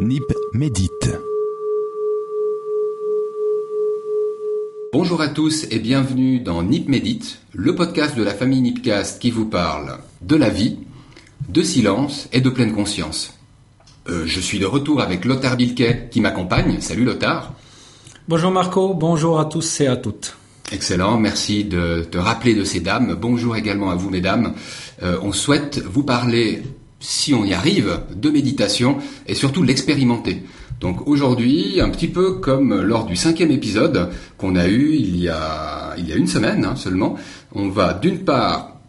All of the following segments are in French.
Nip médite. Bonjour à tous et bienvenue dans Nip Médite, le podcast de la famille Nipcast qui vous parle de la vie, de silence et de pleine conscience. Euh, je suis de retour avec Lothar Bilquet qui m'accompagne. Salut Lothar. Bonjour Marco, bonjour à tous et à toutes. Excellent, merci de te rappeler de ces dames. Bonjour également à vous mesdames. Euh, on souhaite vous parler si on y arrive, de méditation et surtout l'expérimenter. Donc aujourd'hui, un petit peu comme lors du cinquième épisode qu'on a eu il y a, une semaine hein, seulement, on va d'une part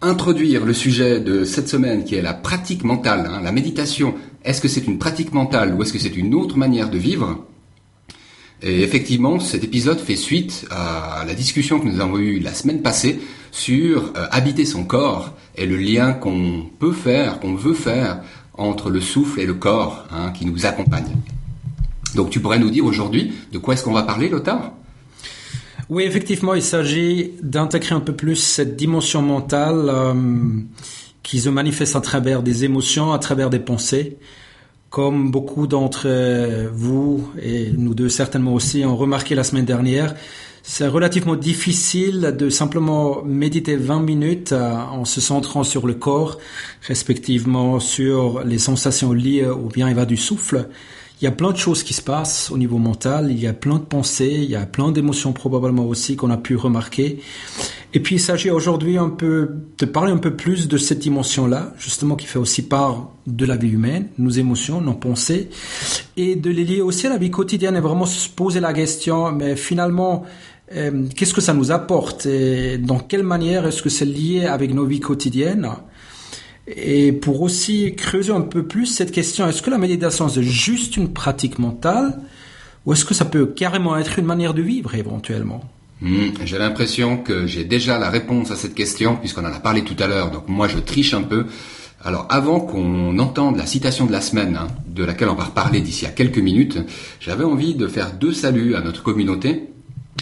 introduire le sujet de cette semaine qui est la pratique mentale, hein, la méditation. Est-ce que c'est une pratique mentale ou est-ce que c'est une autre manière de vivre? Et effectivement, cet épisode fait suite à la discussion que nous avons eue la semaine passée sur euh, habiter son corps et le lien qu'on peut faire, qu'on veut faire entre le souffle et le corps hein, qui nous accompagne. Donc tu pourrais nous dire aujourd'hui de quoi est-ce qu'on va parler, Lothar? Oui, effectivement, il s'agit d'intégrer un peu plus cette dimension mentale euh, qui se manifeste à travers des émotions, à travers des pensées. Comme beaucoup d'entre vous, et nous deux certainement aussi, ont remarqué la semaine dernière, c'est relativement difficile de simplement méditer 20 minutes euh, en se centrant sur le corps, respectivement sur les sensations liées au bien-être du souffle. Il y a plein de choses qui se passent au niveau mental, il y a plein de pensées, il y a plein d'émotions probablement aussi qu'on a pu remarquer. Et puis il s'agit aujourd'hui un peu de parler un peu plus de cette dimension-là, justement qui fait aussi part de la vie humaine, nos émotions, nos pensées, et de les lier aussi à la vie quotidienne et vraiment se poser la question, mais finalement, euh, qu'est-ce que ça nous apporte et dans quelle manière est-ce que c'est lié avec nos vies quotidiennes? Et pour aussi creuser un peu plus cette question, est-ce que la méditation c'est juste une pratique mentale ou est-ce que ça peut carrément être une manière de vivre éventuellement? Hmm, J'ai l'impression que j'ai déjà la réponse à cette question puisqu'on en a parlé tout à l'heure, donc moi je triche un peu. Alors avant qu'on entende la citation de la semaine, hein, de laquelle on va reparler d'ici à quelques minutes, j'avais envie de faire deux saluts à notre communauté.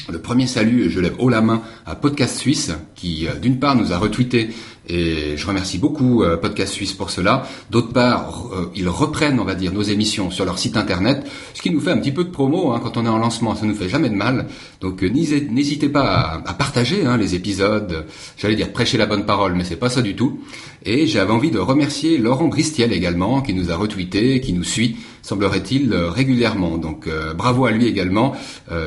Le premier salut, je lève haut la main à Podcast Suisse, qui euh, d'une part nous a retweeté et je remercie beaucoup euh, Podcast Suisse pour cela. D'autre part, euh, ils reprennent, on va dire, nos émissions sur leur site internet, ce qui nous fait un petit peu de promo hein, quand on est en lancement. Ça nous fait jamais de mal. Donc euh, n'hésitez pas à, partager hein, les épisodes. J'allais dire prêcher la bonne parole, mais c'est pas ça du tout. Et j'avais envie de remercier Laurent Bristiel également, qui nous a retweeté, qui nous suit, semblerait-il, régulièrement. Donc bravo à lui également.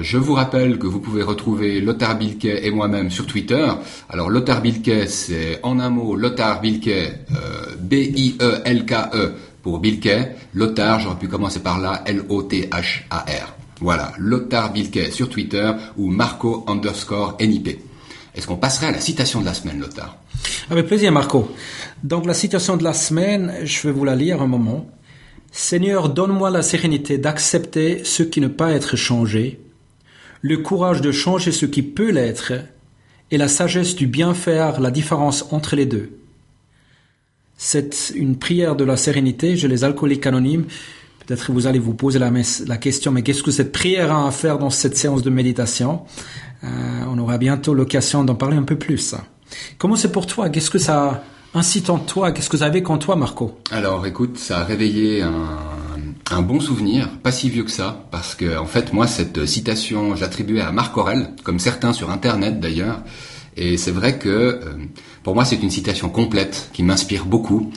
je vous rappelle que vous pouvez retrouver Lothar Bilquet et moi-même sur Twitter. Alors Lothar Bilquet, c'est en un mot Lothar Bilquet, euh, B-I-E-L-K-E pour Bilquet. Lothar, j'aurais pu commencer par là, L-O-T-H-A-R. Voilà, Lothar Bilquet sur Twitter ou Marco underscore NIP. Est-ce qu'on passerait à la citation de la semaine, Lothar? Avec plaisir, Marco. Donc la citation de la semaine, je vais vous la lire un moment. Seigneur, donne-moi la sérénité d'accepter ce qui ne peut être changé, le courage de changer ce qui peut l'être, et la sagesse du bien faire la différence entre les deux. C'est une prière de la sérénité Je les alcooliques anonymes. Peut-être vous allez vous poser la, question, mais qu'est-ce que cette prière a à faire dans cette séance de méditation? Euh, On aura bientôt l'occasion d'en parler un peu plus. Comment c'est pour toi? Qu'est-ce que ça incite en toi? Qu'est-ce que ça avec en toi, Marco? Alors, écoute, ça a réveillé un, un bon souvenir, pas si vieux que ça, parce que en fait moi cette citation j'attribuais à Marc Aurel, comme certains sur Internet d'ailleurs, et c'est vrai que euh, pour moi c'est une citation complète qui m'inspire beaucoup.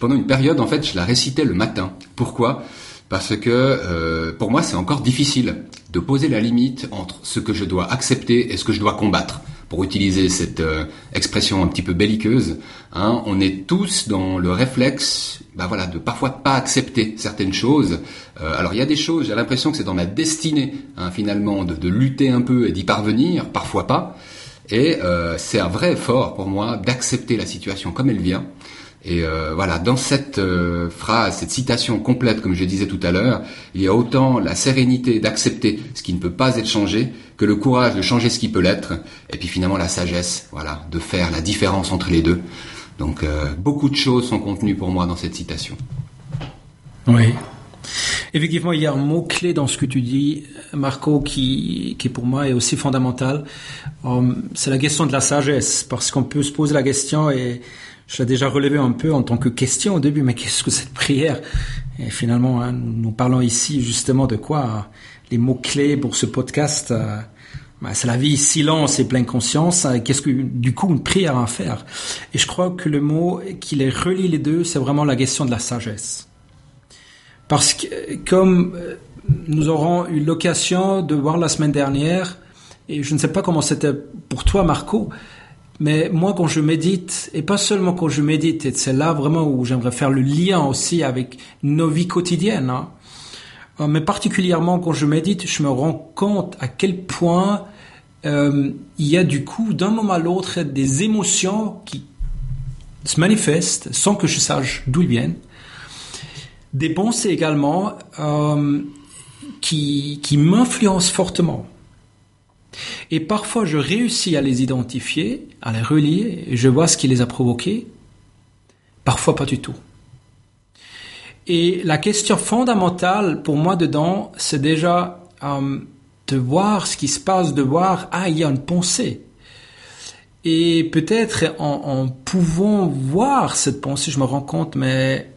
pendant une période en fait je la récitais le matin. Pourquoi? Parce que euh, pour moi c'est encore difficile de poser la limite entre ce que je dois accepter et ce que je dois combattre pour utiliser cette euh, expression un petit peu belliqueuse, hein, on est tous dans le réflexe, bah voilà, de parfois pas accepter certaines choses. Euh, alors il y a des choses, j'ai l'impression que c'est dans ma destinée, hein, finalement, de, de, lutter un peu et d'y parvenir, parfois pas. Et euh, c'est un vrai effort pour moi d'accepter la situation comme elle vient. Et euh, voilà, dans cette euh, phrase, cette citation complète, comme je disais tout à l'heure, il y a autant la sérénité d'accepter ce qui ne peut pas être changé que le courage de changer ce qui peut l'être, et puis finalement la sagesse, voilà, de faire la différence entre les deux. Donc euh, beaucoup de choses sont contenues pour moi dans cette citation. Oui. Effectivement, il y a un mot clé dans ce que tu dis, Marco, qui, qui pour moi est aussi fondamental. c'est la question de la sagesse, parce qu'on peut se poser la question et je l'ai déjà relevé un peu en tant que question au début, mais qu'est-ce que cette prière? Et finalement, hein, nous parlons ici justement de quoi? Les mots-clés pour ce podcast, euh, bah, c'est la vie, silence et pleine conscience. Qu'est-ce que, du coup, une prière à faire? Et je crois que le mot qui les relie les deux, c'est vraiment la question de la sagesse. Parce que, comme euh, nous aurons eu l'occasion de voir la semaine dernière, et je ne sais pas comment c'était pour toi, Marco, mais moi, quand je médite, et pas seulement quand je médite, et c'est là vraiment où j'aimerais faire le lien aussi avec nos vies quotidiennes, hein, euh, mais particulièrement quand je médite, je me rends compte à quel point euh, il y a du coup, d'un moment à l'autre, des émotions qui se manifestent sans que je sache d'où ils viennent. Des pensées également euh, qui, qui m'influencent fortement. Et parfois, je réussis à les identifier, à les relier, et je vois ce qui les a provoqués. Parfois, pas du tout. Et la question fondamentale pour moi dedans, c'est déjà euh, de voir ce qui se passe, de voir, ah, il y a une pensée. Et peut-être en, en, pouvant voir cette pensée, je me rends compte, mais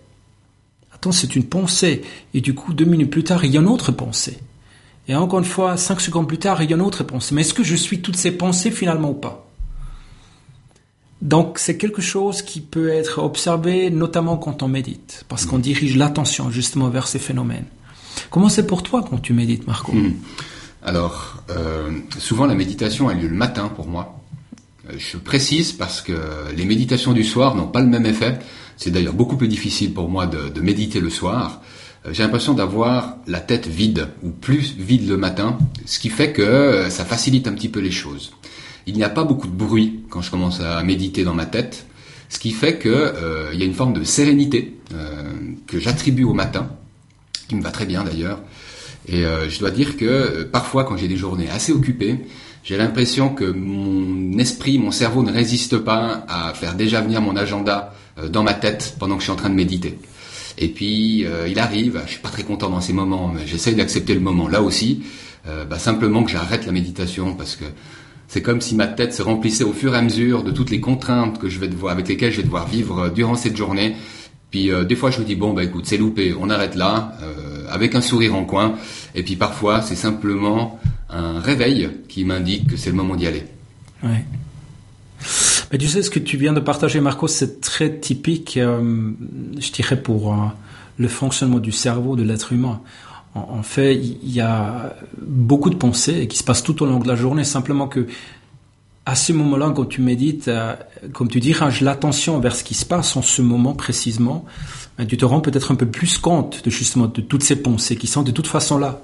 attends, c'est une pensée. Et du coup, deux minutes plus tard, il y a une autre pensée. Et encore une fois, cinq secondes plus tard, il y a une autre pensée. Mais est-ce que je suis toutes ces pensées finalement ou pas? Donc c'est quelque chose qui peut être observé notamment quand on médite, parce qu'on dirige l'attention justement vers ces phénomènes. Comment c'est pour toi quand tu médites, Marco? Mmh. Alors, euh, souvent la méditation a lieu le matin pour moi. Euh, je précise parce que les méditations du soir n'ont pas le même effet. C'est d'ailleurs beaucoup plus difficile pour moi de méditer le soir. Euh, j'ai l'impression d'avoir la tête vide ou plus vide le matin, ce qui fait que euh, ça facilite un petit peu les choses. Il n'y a pas beaucoup de bruit quand je commence à méditer dans ma tête, ce qui fait que euh, il y a une forme de sérénité que j'attribue au matin, qui me va très bien d'ailleurs. Et je dois dire que parfois, quand j'ai des journées assez occupées, j'ai l'impression que mon esprit, mon cerveau ne résiste pas à faire déjà venir mon agenda dans ma tête pendant que je suis en train de méditer. Et puis euh, il arrive, je suis pas très content dans ces moments, mais j'essaye d'accepter le moment là aussi, euh, bah, simplement que j'arrête la méditation parce que c'est comme si ma tête se remplissait au fur et à mesure de toutes les contraintes que je vais devoir, avec lesquelles je vais devoir vivre euh, durant cette journée. Puis des fois je me dis bon bah écoute c'est loupé, on arrête là, avec un sourire en coin. Et puis parfois c'est simplement un réveil qui m'indique que c'est le moment d'y aller. Mais tu sais, ce que tu viens de partager, Marco, c'est très typique, euh, je dirais, pour euh, le fonctionnement du cerveau de l'être humain. En, fait, il y a beaucoup de pensées qui se passent tout au long de la journée, simplement que à ce moment-là, quand tu médites, euh, comme tu diriges l'attention vers ce qui se passe en ce moment précisément, ben, tu te rends peut-être un peu plus compte de justement de toutes ces pensées qui sont de toute façon là.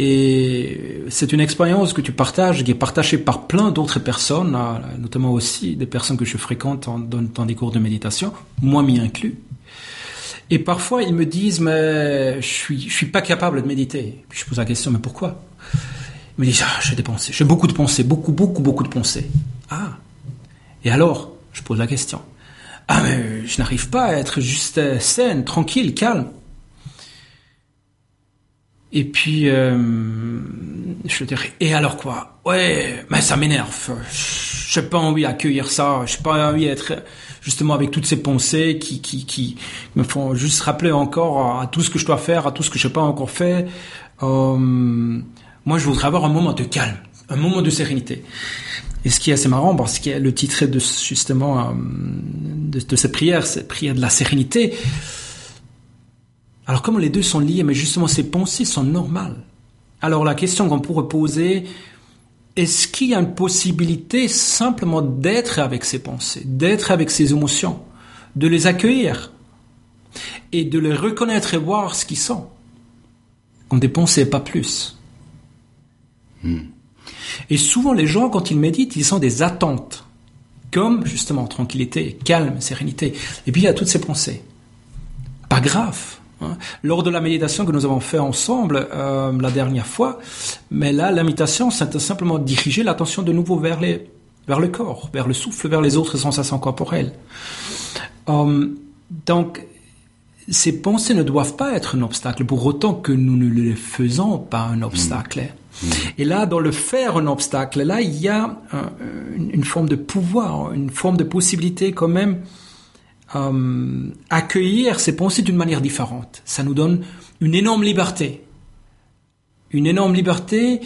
Et c'est une expérience que tu partages, qui est partagée par plein d'autres personnes, notamment aussi des personnes que je fréquente dans, des cours de méditation, moi m'y inclus. Et parfois, ils me disent, mais je suis, je suis pas capable de méditer. Puis je pose la question, mais pourquoi? Ils me disent, ah, j'ai des pensées, j'ai beaucoup de pensées, beaucoup, beaucoup, beaucoup de pensées. Ah. Et alors, je pose la question. Ah, mais je n'arrive pas à être juste saine, tranquille, calme. Et puis, euh, je dirais, et alors quoi? Ouais, mais ça m'énerve. J'ai pas envie d'accueillir ça. J'ai pas envie d'être justement avec toutes ces pensées qui, qui, qui me font juste rappeler encore à tout ce que je dois faire, à tout ce que je n'ai pas encore fait. Euh, moi, je voudrais avoir un moment de calme, un moment de sérénité. Et ce qui est assez marrant, parce que le titre de justement euh, de, de cette prière, cette prière de la sérénité, alors comme les deux sont liés, mais justement ces pensées sont normales. Alors la question qu'on pourrait poser, est-ce qu'il y a une possibilité simplement d'être avec ces pensées, d'être avec ces émotions, de les accueillir et de les reconnaître et voir ce qu'ils sont Comme des pensées, pas plus? Hmm. Et souvent les gens, quand ils méditent, ils sont des attentes, comme justement tranquillité, calme, sérénité. Et puis il y a toutes ces pensées. Pas grave. Hein. Lors de la méditation que nous avons fait ensemble euh, la dernière fois, mais là, l'invitation, c'est simplement diriger l'attention de nouveau vers, les, vers le corps, vers le souffle, vers les autres sensations corporelles. Euh, donc, ces pensées ne doivent pas être un obstacle, pour autant que nous ne les faisons pas un obstacle. Mmh. Mmh. Et là, dans le faire un obstacle, là, il y a une, forme de pouvoir, une forme de possibilité quand même euh, accueillir ces pensées d'une manière différente. Ça nous donne une énorme liberté. Une énorme liberté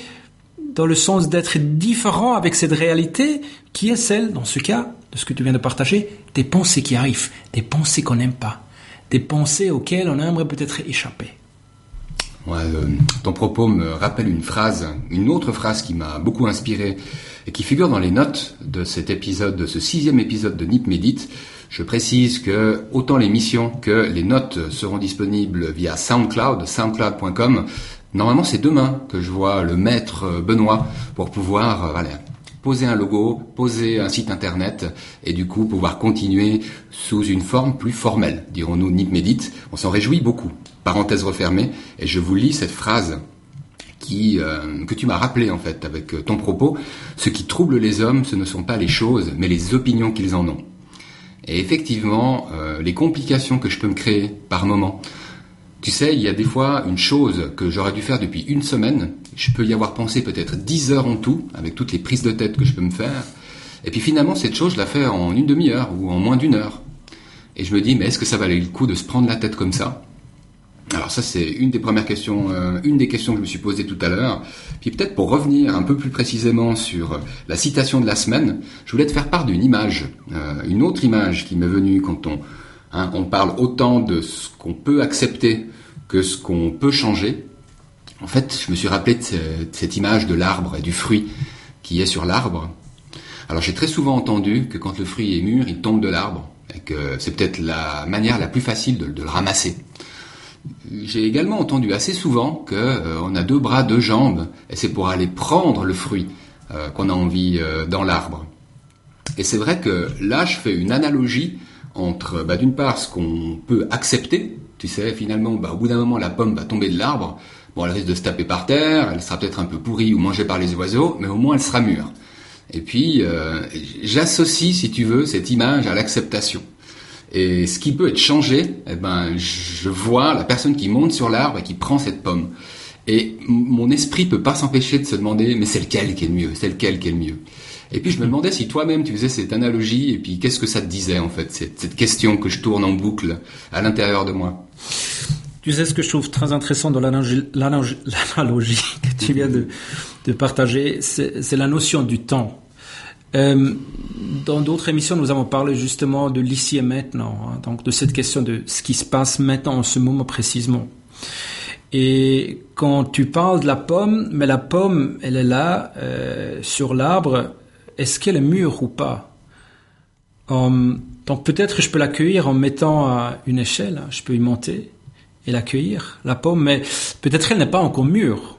dans le sens d'être différent avec cette réalité qui est celle, dans ce cas, de ce que tu viens de partager, des pensées qui arrivent, des pensées qu'on n'aime pas, des pensées auxquelles on aimerait peut-être échapper. Euh, ton propos me rappelle une phrase, une autre phrase qui m'a beaucoup inspiré et qui figure dans les notes de cet épisode, de ce sixième épisode de Nip Medit. Je précise que autant l'émission que les notes seront disponibles via SoundCloud, soundcloud.com. Normalement, c'est demain que je vois le maître Benoît pour pouvoir euh, poser un logo, poser un site internet et du coup pouvoir continuer sous une forme plus formelle, dirons-nous Nip. On s'en réjouit beaucoup. Parenthèse refermée, et je vous lis cette phrase qui, euh, que tu m'as rappelé en fait avec ton propos. Ce qui trouble les hommes, ce ne sont pas les choses, mais les opinions qu'ils en ont. Et effectivement, euh, les complications que je peux me créer par moment. Tu sais, il y a des fois une chose que j'aurais dû faire depuis une semaine. Je peux y avoir pensé peut-être dix heures en tout, avec toutes les prises de tête que je peux me faire. Et puis finalement, cette chose, je la fais en une demi-heure ou en moins d'une heure. Et je me dis, mais est-ce que ça valait le coup de se prendre la tête comme ça? Alors ça c'est une des premières questions, euh, une des questions que je me suis posée tout à l'heure. Puis peut-être pour revenir un peu plus précisément sur la citation de la semaine, je voulais te faire part d'une image, euh, une autre image qui m'est venue quand on, hein, on parle autant de ce qu'on peut accepter que ce qu'on peut changer. En fait, je me suis rappelé de, cette image de l'arbre et du fruit qui est sur l'arbre. Alors j'ai très souvent entendu que quand le fruit est mûr, il tombe de l'arbre et que c'est peut-être la manière la plus facile de le ramasser. J'ai également entendu assez souvent qu'on euh, a deux bras, deux jambes, et c'est pour aller prendre le fruit euh, qu'on a envie euh, dans l'arbre. Et c'est vrai que là, je fais une analogie entre, bah, d'une part, ce qu'on peut accepter. Tu sais, finalement, bah, au bout d'un moment, la pomme va tomber de l'arbre. Bon, elle risque de se taper par terre, elle sera peut-être un peu pourrie ou mangée par les oiseaux, mais au moins elle sera mûre. Et puis, j'associe, si tu veux, cette image à l'acceptation. Et ce qui peut être changé, eh ben, je vois la personne qui monte sur l'arbre et qui prend cette pomme. Et mon esprit peut pas s'empêcher de se demander, mais c'est lequel qui est le mieux, c'est lequel est le mieux? Et puis je me demandais si toi-même tu faisais cette analogie, et puis qu'est-ce que ça te disait en fait, cette, question que je tourne en boucle à l'intérieur de moi? Tu sais ce que je trouve très intéressant dans l'analogie que tu viens de partager, c'est la notion du temps. Euh, dans d'autres émissions, nous avons parlé justement de l'ici et maintenant, hein, donc de cette question de ce qui se passe maintenant en ce moment précisément. Et quand tu parles de la pomme, mais la pomme, elle est là euh, sur l'arbre, est-ce qu'elle est mûre ou pas? Um, Donc peut-être que je peux l'accueillir en mettant une échelle, hein, je peux y monter et l'accueillir, la pomme, mais peut-être elle n'est pas encore mûre.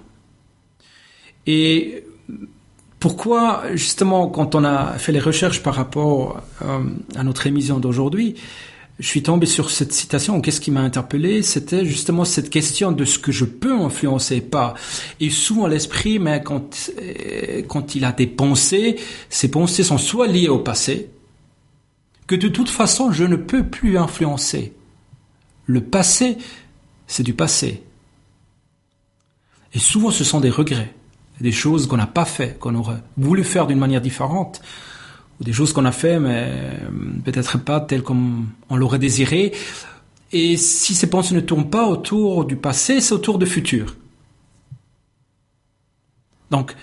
Et pourquoi, justement, quand on a fait les recherches par rapport euh, à notre émission d'aujourd'hui, je suis tombé sur cette citation. Qu'est-ce qui m'a interpellé? C'était justement cette question de ce que je peux influencer, pas. Et souvent l'esprit, mais quand euh, quand il a des pensées, ces pensées sont soit liées au passé, que de toute façon je ne peux plus influencer. Le passé, c'est du passé. Et souvent ce sont des regrets des choses qu'on n'a pas fait, qu'on aurait voulu faire d'une manière différente, ou des choses qu'on a fait, mais euh, peut-être pas telles comme on l'aurait désiré. Et si ces pensées ne tournent pas autour du passé, c'est autour du futur. Donc,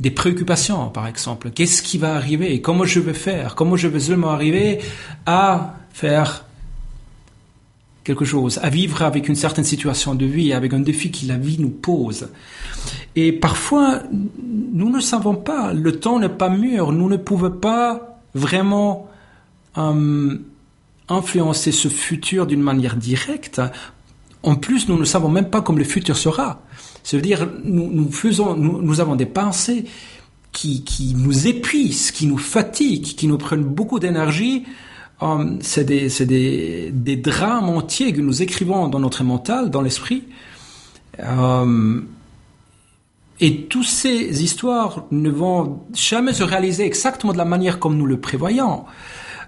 des préoccupations, par exemple. Qu'est-ce qui va arriver? Comment je vais faire? Comment je vais seulement arriver à faire quelque chose, à vivre avec une certaine situation de vie, avec un défi que la vie nous pose. Et parfois, nous ne savons pas, le temps n'est pas mûr, nous ne pouvons pas vraiment euh, influencer ce futur d'une manière directe. En plus, nous ne savons même pas comment le futur sera. Ça veut dire, nous, nous faisons, nous, nous avons des pensées qui, qui nous épuisent, qui nous fatiguent, qui nous prennent beaucoup d'énergie, C'est des, des, des, drames entiers que nous écrivons dans notre mental, dans l'esprit. Et toutes ces histoires ne vont jamais se réaliser exactement de la manière comme nous le prévoyons.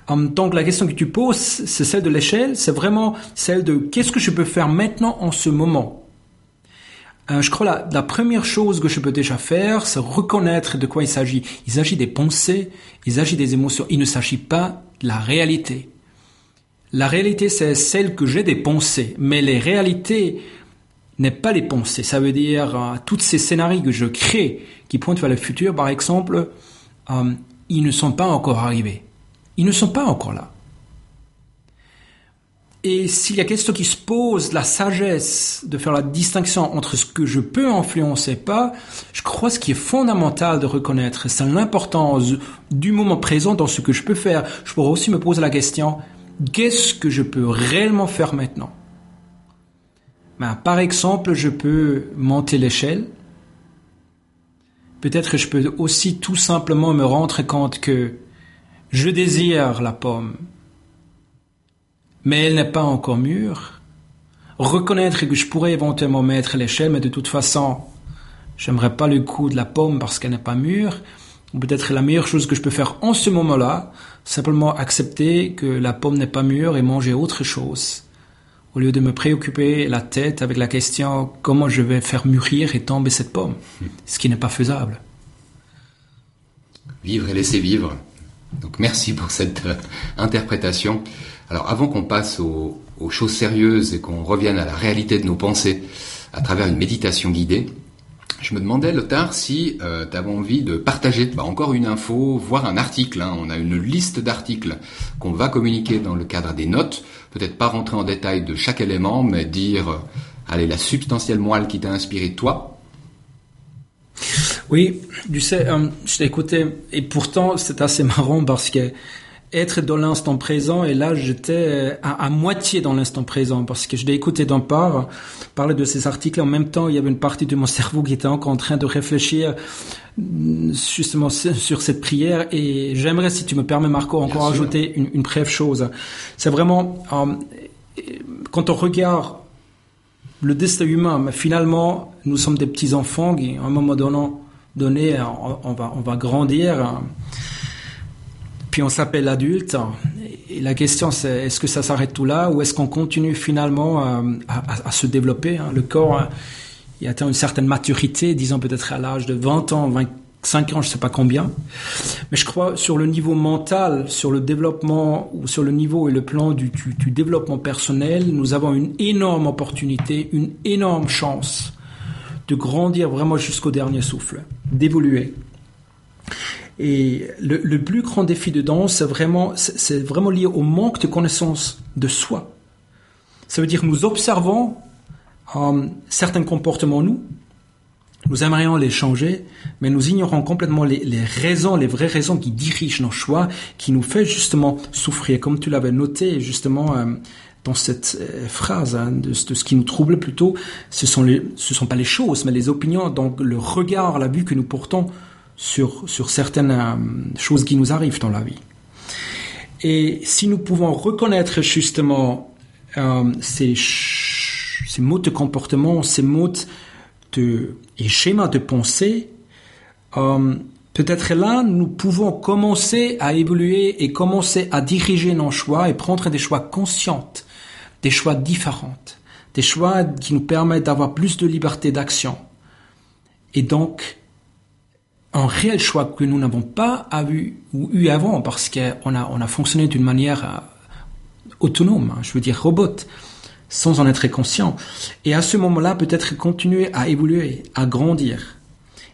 Donc la question que tu poses, c'est celle de l'échelle, c'est vraiment celle de qu'est-ce que je peux faire maintenant en ce moment? Euh, je crois la, la première chose que je peux déjà faire, c'est reconnaître de quoi il s'agit. Il s'agit des pensées, il s'agit des émotions, il ne s'agit pas de la réalité. La réalité, c'est celle que j'ai des pensées, mais les réalités n'est pas les pensées. Ça veut dire euh, tous ces scénarios que je crée qui pointent vers le futur, par exemple, euh, ils ne sont pas encore arrivés. Ils ne sont pas encore là. Et s'il y a question qui se pose, la sagesse de faire la distinction entre ce que je peux influencer pas, je crois ce qui est fondamental de reconnaître, c'est l'importance du moment présent dans ce que je peux faire. Je pourrais aussi me poser la question, qu'est-ce que je peux réellement faire maintenant? Ben, Par exemple, je peux monter l'échelle. Peut-être que je peux aussi tout simplement me rendre compte que je désire la pomme, mais elle n'est pas encore mûre. Reconnaître que je pourrais éventuellement mettre l'échelle, mais de toute façon, j'aimerais pas le coup de la pomme parce qu'elle n'est pas mûre. Ou peut-être la meilleure chose que je peux faire en ce moment-là, simplement accepter que la pomme n'est pas mûre et manger autre chose. Au lieu de me préoccuper la tête avec la question comment je vais faire mûrir et tomber cette pomme, ce qui n'est pas faisable. Vivre et laisser vivre. Donc merci pour cette euh, interprétation. Alors avant qu'on passe aux, choses sérieuses et qu'on revienne à la réalité de nos pensées à travers une méditation guidée, je me demandais, Lothar, si euh, tu avais envie de partager bah, encore une info, voire un article. Hein. On a une liste d'articles qu'on va communiquer dans le cadre des notes. Peut-être pas rentrer en détail de chaque élément, mais dire, euh, allez, la substantielle moelle qui t'a inspiré toi. Oui, tu sais, euh, je t'ai écouté, et pourtant c'est assez marrant parce que être dans l'instant présent. Et là j'étais euh, à, moitié dans l'instant présent. Parce que je l'ai écouté d'un part parler de ces articles. En même temps il y avait une partie de mon cerveau qui était encore en train de réfléchir mm, justement sur cette prière. Et j'aimerais si tu me permets Marco encore ajouter une, une, brève chose. C'est vraiment euh, quand on regarde le destin humain mais finalement nous sommes des petits enfants qui à un moment donné, donné on, va on va grandir puis on s'appelle adulte. Et la question, c'est est-ce que ça s'arrête tout là ou est-ce qu'on continue finalement euh, à, se développer hein? Le corps, euh, atteint une certaine maturité, disons peut-être à l'âge de 20 ans, 25 ans, je ne sais pas combien. Mais je crois sur le niveau mental, sur le développement ou sur le niveau et le plan du, du développement personnel, nous avons une énorme opportunité, une énorme chance de grandir vraiment jusqu'au dernier souffle, d'évoluer. Et le, plus grand défi dedans, c'est vraiment, c'est vraiment lié au manque de connaissance de soi. Ça veut dire nous observons euh, certains comportements nous, nous aimerions les changer, mais nous ignorons complètement les, raisons, les vraies raisons qui dirigent nos choix, qui nous fait justement souffrir, comme tu l'avais noté justement euh, dans cette euh, phrase hein, de, ce qui nous trouble plutôt, ce sont ce sont pas les choses, mais les opinions, donc le regard, la vue que nous portons sur, sur certaines euh, choses qui nous arrivent dans la vie. Et si nous pouvons reconnaître justement euh, ces, ces modes de comportement, ces modes de, et schémas de pensée, euh, peut-être là, nous pouvons commencer à évoluer et commencer à diriger nos choix et prendre des choix conscients, des choix différents, des choix qui nous permettent d'avoir plus de liberté d'action. Et donc, un réel choix que nous n'avons pas eu, eu avant parce qu'on a, on a fonctionné d'une manière euh, autonome, hein, je veux dire robot, sans en être conscient. Et à ce moment-là, peut-être continuer à évoluer, à grandir.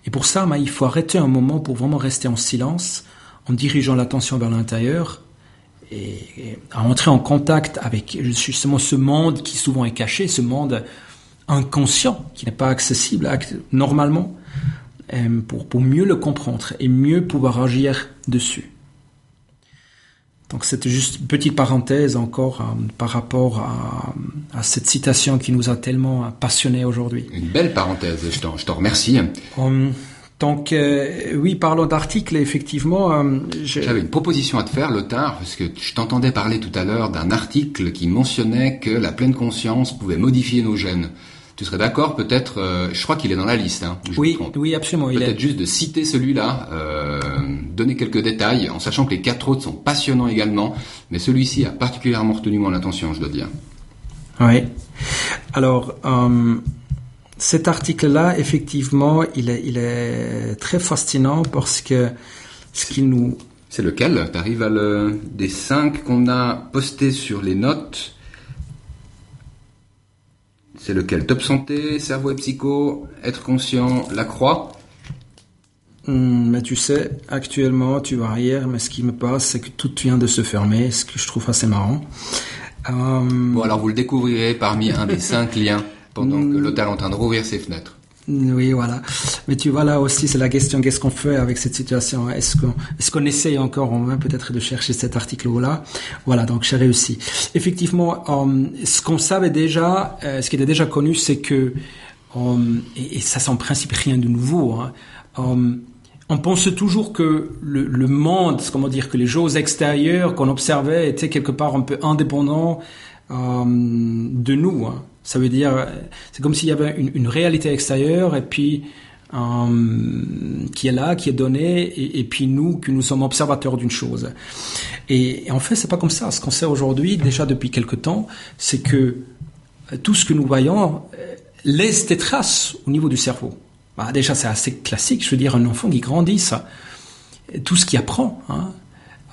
Et pour ça, il faut arrêter un moment pour vraiment rester en silence, en dirigeant l'attention vers l'intérieur, et, à entrer en contact avec justement ce monde qui souvent est caché, ce monde inconscient, qui n'est pas accessible normalement pour, pour mieux le comprendre et mieux pouvoir agir dessus. Donc c'était juste une petite parenthèse encore euh, par rapport à, à, cette citation qui nous a tellement passionnés aujourd'hui. Une belle parenthèse, je t'en, je remercie. Um, donc euh, oui, parlons d'articles, effectivement. J'avais une proposition à te faire, Lothar, parce que je t'entendais parler tout à l'heure d'un article qui mentionnait que la pleine conscience pouvait modifier nos gènes. Tu serais d'accord peut-être, euh, je crois qu'il est dans la liste. Hein, oui, oui, absolument. Peut-être juste de citer celui-là, euh, donner quelques détails, en sachant que les quatre autres sont passionnants également, mais celui-ci a particulièrement retenu mon attention, je dois dire. Oui. Alors, euh, cet article-là, effectivement, il est, il est très fascinant parce que ce qu'il nous C'est lequel? T'arrives à le des cinq qu'on a postés sur les notes? C'est lequel? Top santé, cerveau et psycho, être conscient, la croix? Hmm, mais tu sais, actuellement, tu vois hier, mais ce qui me passe, c'est que tout vient de se fermer, ce que je trouve assez marrant. Euh, bon, alors vous le découvrirez parmi un des cinq liens pendant que hmm. l'hôtel est en train de rouvrir ses fenêtres. Oui, voilà. Mais tu vois là aussi, c'est la question qu'est-ce qu'on fait avec cette situation? Est-ce qu'on est-ce qu'on essaye encore On va peut-être de chercher cet article-là? Voilà, donc j'ai réussi. Effectivement, euh, ce qu'on savait déjà, euh, ce qui était déjà connu, c'est que euh, et, ça, c'est en principe rien de nouveau. Hein, on pense toujours que le, le, monde, comment dire, que les choses extérieures qu'on observait étaient quelque part un peu indépendants de nous. Hein. Ça veut dire, c'est comme s'il y avait une, réalité extérieure et puis euh, qui est là, qui est donnée, et, puis nous, que nous sommes observateurs d'une chose. Et, en fait, c'est pas comme ça. Ce qu'on sait aujourd'hui, déjà depuis quelque temps, c'est que tout ce que nous voyons euh, laisse des traces au niveau du cerveau. Bah, déjà, c'est assez classique. Je veux dire, un enfant qui grandit, tout ce qu'il apprend, hein,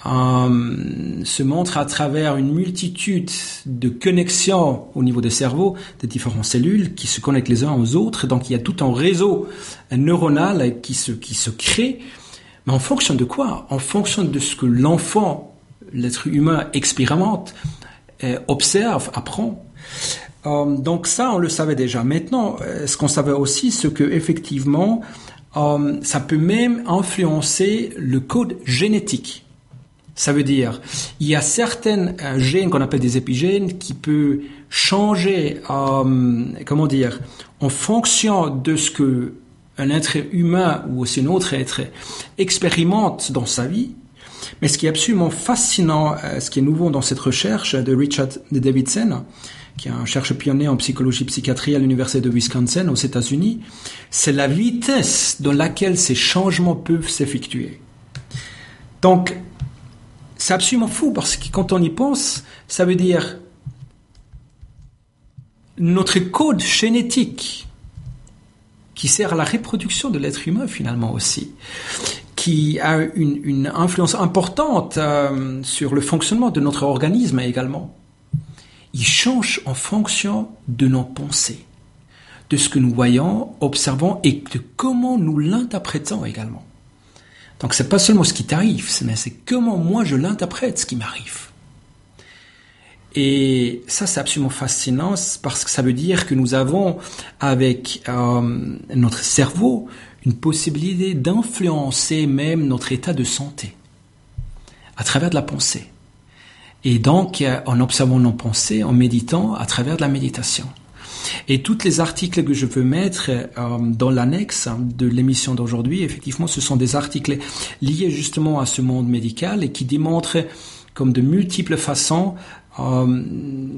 euh, se montre à travers une multitude de connexions au niveau des cerveaux, des différentes cellules qui se connectent les uns aux autres. Donc il y a tout un réseau neuronal qui se, qui se crée. Mais en fonction de quoi? En fonction de ce que l'enfant, l'être humain, expérimente, euh, observe, apprend. Euh, donc ça, on le savait déjà. Maintenant, ce qu'on savait aussi, c'est que effectivement, ça peut même influencer le code génétique. Ça veut dire, il y a certains euh, gènes qu'on appelle des épigènes qui peuvent changer, euh, comment dire, en fonction de ce que un être humain ou aussi un autre être expérimente dans sa vie. Mais ce qui est absolument fascinant, euh, ce qui est nouveau dans cette recherche de Richard Davidson, qui est un chercheur pionnier en psychologie psychiatrie à l'université de Wisconsin aux États-Unis, c'est la vitesse dans laquelle ces changements peuvent s'effectuer. Donc, c'est absolument fou parce que quand on y pense, ça veut dire notre code génétique qui sert à la reproduction de l'être humain finalement aussi, qui a une, influence importante euh, sur le fonctionnement de notre organisme également. Il change en fonction de nos pensées, de ce que nous voyons, observons et de comment nous l'interprétons également. Donc c'est pas seulement ce qui t'arrive, mais c'est comment moi je l'interprète ce qui m'arrive. Et ça, c'est absolument fascinant parce que ça veut dire que nous avons avec euh, notre cerveau une possibilité d'influencer même notre état de santé à travers de la pensée. Et donc, en observant nos pensées, en méditant à travers de la méditation. Et tous les articles que je veux mettre euh, dans l'annexe de l'émission d'aujourd'hui, effectivement, ce sont des articles liés justement à ce monde médical et qui démontrent comme de multiples façons euh,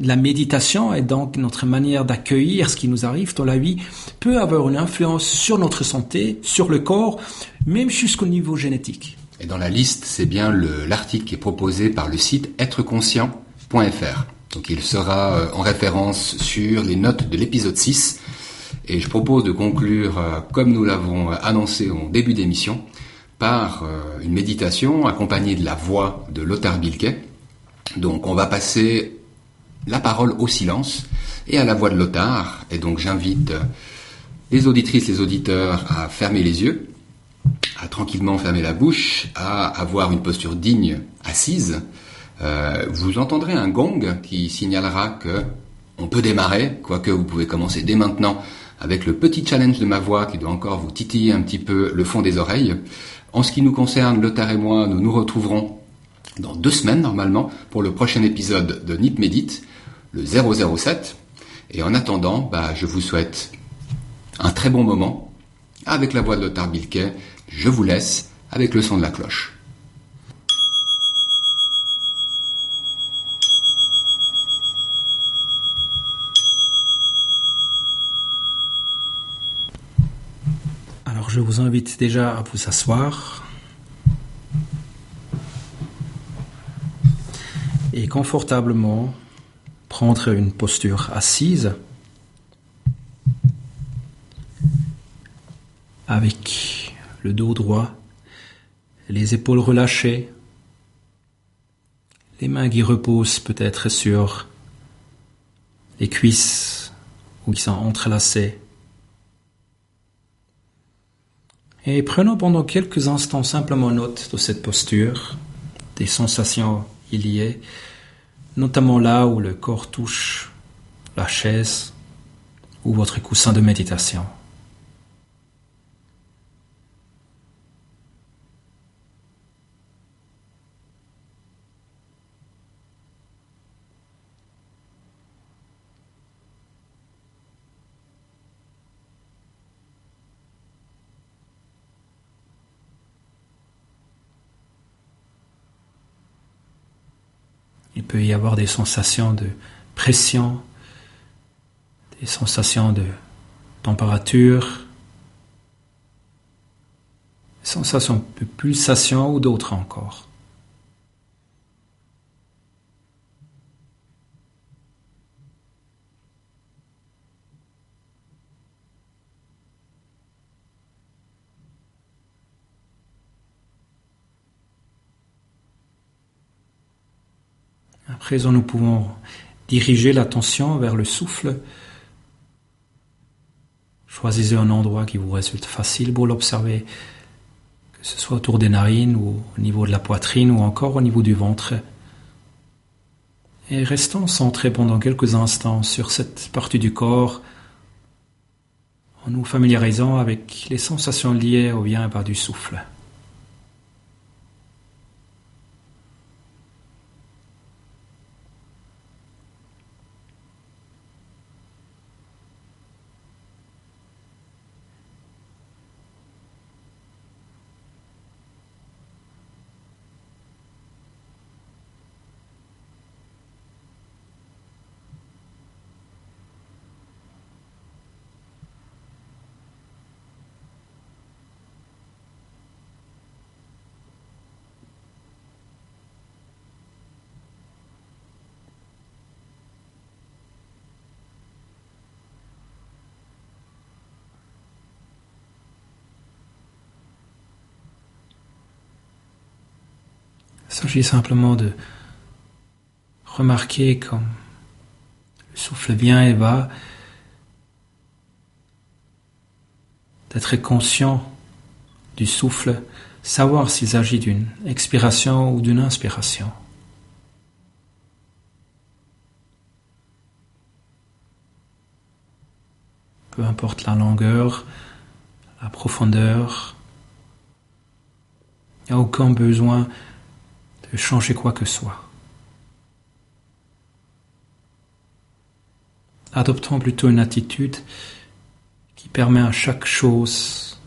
la méditation et donc notre manière d'accueillir ce qui nous arrive dans la vie peut avoir une influence sur notre santé, sur le corps, même jusqu'au niveau génétique. Et dans la liste, c'est bien l'article qui est proposé par le site êtreconscient.fr. Donc il sera euh, en référence sur les notes de l'épisode 6. Et je propose de conclure, euh, comme nous l'avons annoncé en début d'émission, par euh, une méditation accompagnée de la voix de Lothar Bilquet. Donc on va passer la parole au silence et à la voix de Lothar. Et donc j'invite les auditrices, les auditeurs à fermer les yeux, à tranquillement fermer la bouche, à avoir une posture digne assise, euh, vous entendrez un gong qui signalera que on peut démarrer, quoique vous pouvez commencer dès maintenant avec le petit challenge de ma voix qui doit encore vous titiller un petit peu le fond des oreilles. En ce qui nous concerne, Lothar et moi, nous nous retrouverons dans deux semaines normalement pour le prochain épisode de Nip Medit, le 007. Et en attendant, bah, je vous souhaite un très bon moment avec la voix de Lothar Bilquet. Je vous laisse avec le son de la cloche. Je vous invite déjà à vous asseoir et confortablement prendre une posture assise avec le dos droit, les épaules relâchées, les mains qui reposent peut-être sur les cuisses ou qui sont entrelacées. Et prenons pendant quelques instants simplement note de cette posture, des sensations il y est, notamment là où le corps touche la chaise ou votre coussin de méditation. Peut y avoir des sensations de pression, des sensations de température, des sensations de pulsation ou d'autres encore. Présent, nous pouvons diriger l'attention vers le souffle. Choisissez un endroit qui vous résulte facile pour l'observer, que ce soit autour des narines ou au niveau de la poitrine ou encore au niveau du ventre. Et restons centrés pendant quelques instants sur cette partie du corps en nous familiarisant avec les sensations liées au bien et bas du souffle. Il s'agit simplement de remarquer comme le souffle vient et va, d'être conscient du souffle, savoir s'il s'agit d'une expiration ou d'une inspiration. Peu importe la longueur, la profondeur, il n'y a aucun besoin de changer quoi que soit. Adoptons plutôt une attitude qui permet à chaque chose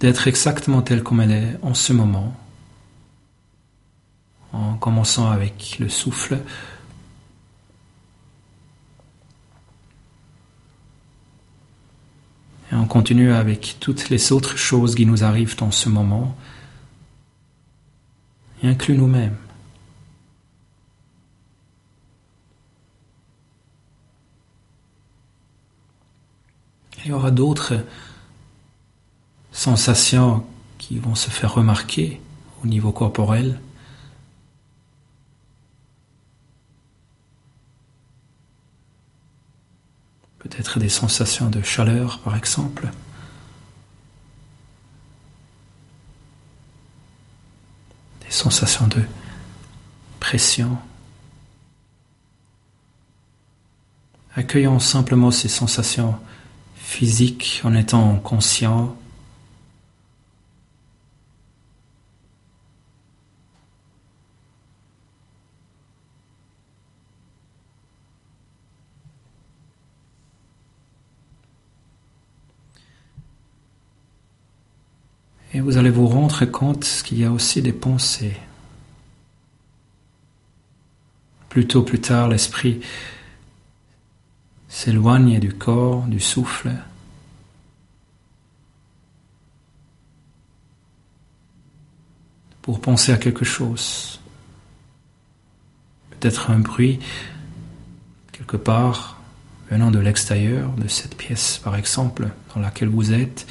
d'être exactement telle comme elle est en ce moment, en commençant avec le souffle, et on continue avec toutes les autres choses qui nous arrivent en ce moment, nous-mêmes. Il y aura d'autres sensations qui vont se faire remarquer au niveau corporel. Peut-être des sensations de chaleur, par exemple. Des sensations de pression. Accueillons simplement ces sensations physiques en étant conscient. Et vous allez vous rendre compte qu'il y a aussi des pensées. Plus tôt, plus tard, l'esprit s'éloigne du corps, du souffle. pour penser à quelque chose. Peut-être un bruit quelque part venant de l'extérieur, de cette pièce par exemple, dans laquelle vous êtes,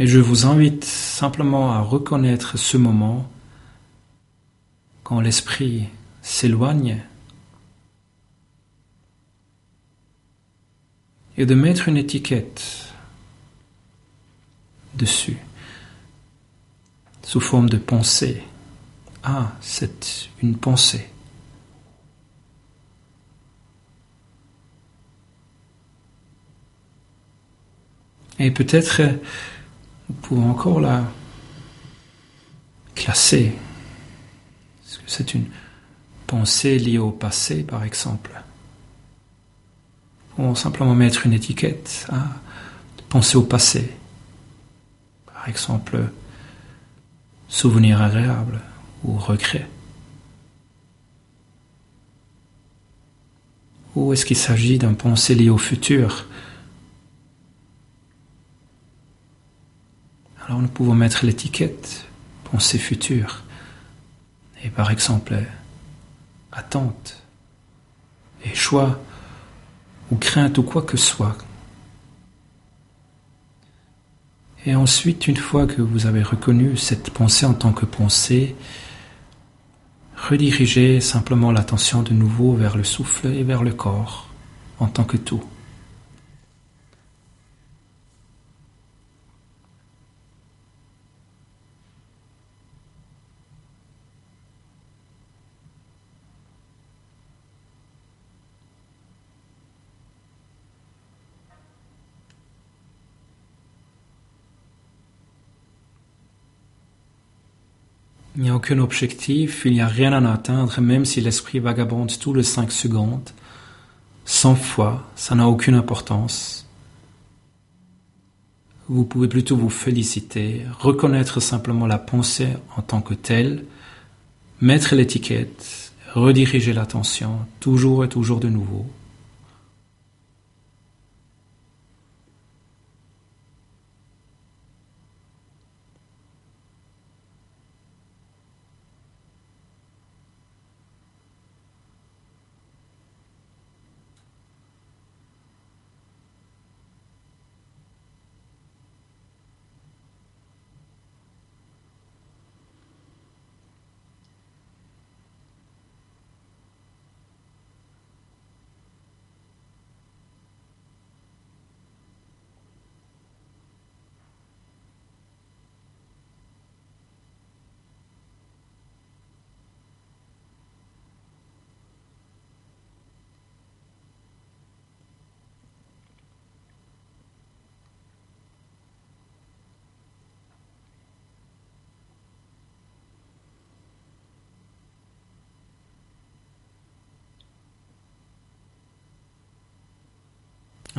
Et je vous invite simplement à reconnaître ce moment quand l'esprit s'éloigne et de mettre une étiquette dessus sous forme de pensée. Ah, c'est une pensée. Et peut-être nous pouvons encore la classer. Est-ce que c'est une pensée liée au passé, par exemple? Ou simplement mettre une étiquette à penser au passé. Par exemple, souvenir agréable ou regret. Ou est-ce qu'il s'agit d'un pensée lié au futur? Alors nous pouvons mettre l'étiquette pensée future et par exemple attente et choix ou crainte ou quoi que ce soit. Et ensuite, une fois que vous avez reconnu cette pensée en tant que pensée, redirigez simplement l'attention de nouveau vers le souffle et vers le corps en tant que tout. Il n'y a aucun objectif, il n'y a rien à atteindre, même si l'esprit vagabonde tous les cinq secondes. Sans foi, ça n'a aucune importance. Vous pouvez plutôt vous féliciter, reconnaître simplement la pensée en tant que telle, mettre l'étiquette, rediriger l'attention, toujours et toujours de nouveau.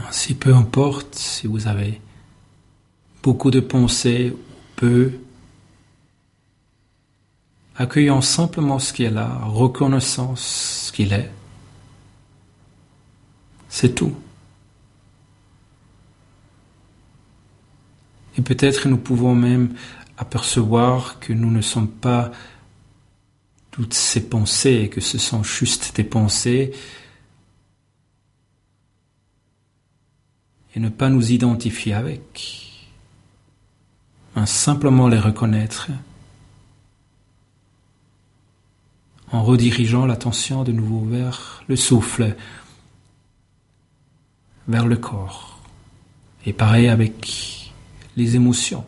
Ainsi, peu importe si vous avez beaucoup de pensées ou peu, accueillant simplement ce qui est là, reconnaissant ce qu'il est, c'est tout. Et peut-être nous pouvons même apercevoir que nous ne sommes pas toutes ces pensées, que ce sont juste des pensées, et ne pas nous identifier avec, mais simplement les reconnaître en redirigeant l'attention de nouveau vers le souffle, vers le corps, et pareil avec les émotions.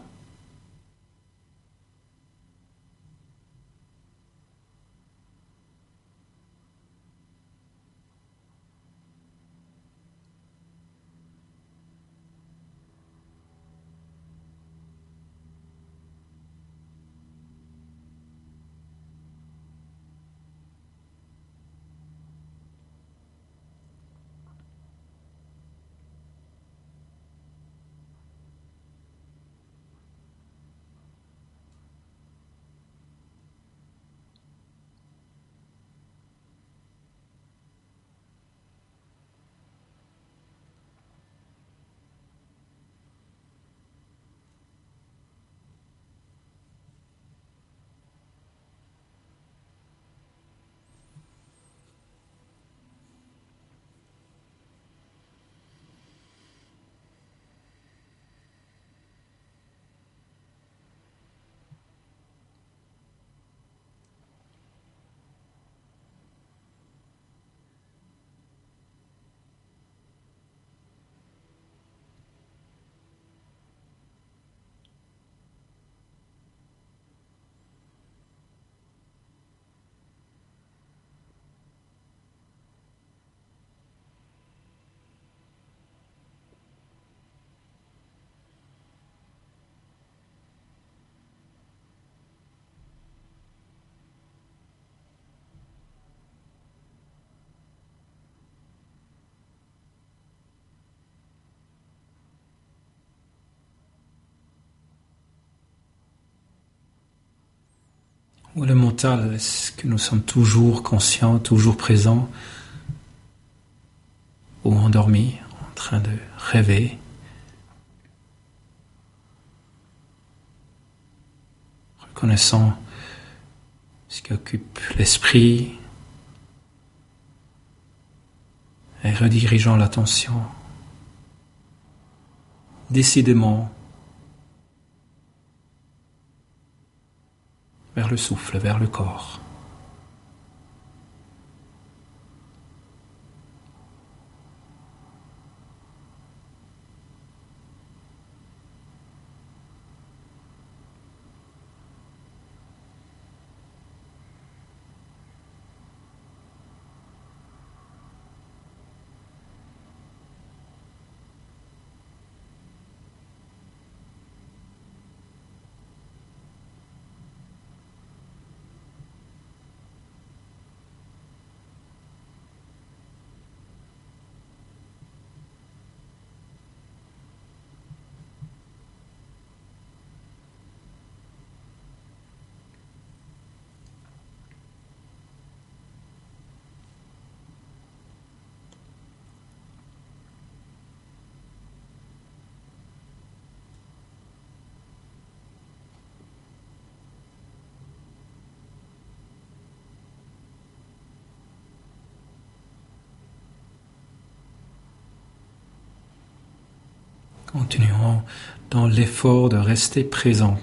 Le mental, est-ce que nous sommes toujours conscients, toujours présents ou endormis, en train de rêver? Reconnaissant ce qui occupe l'esprit et redirigeant l'attention. Décidément vers le souffle, vers le corps. Continuons dans l'effort de rester présent.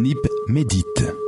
Nip médite.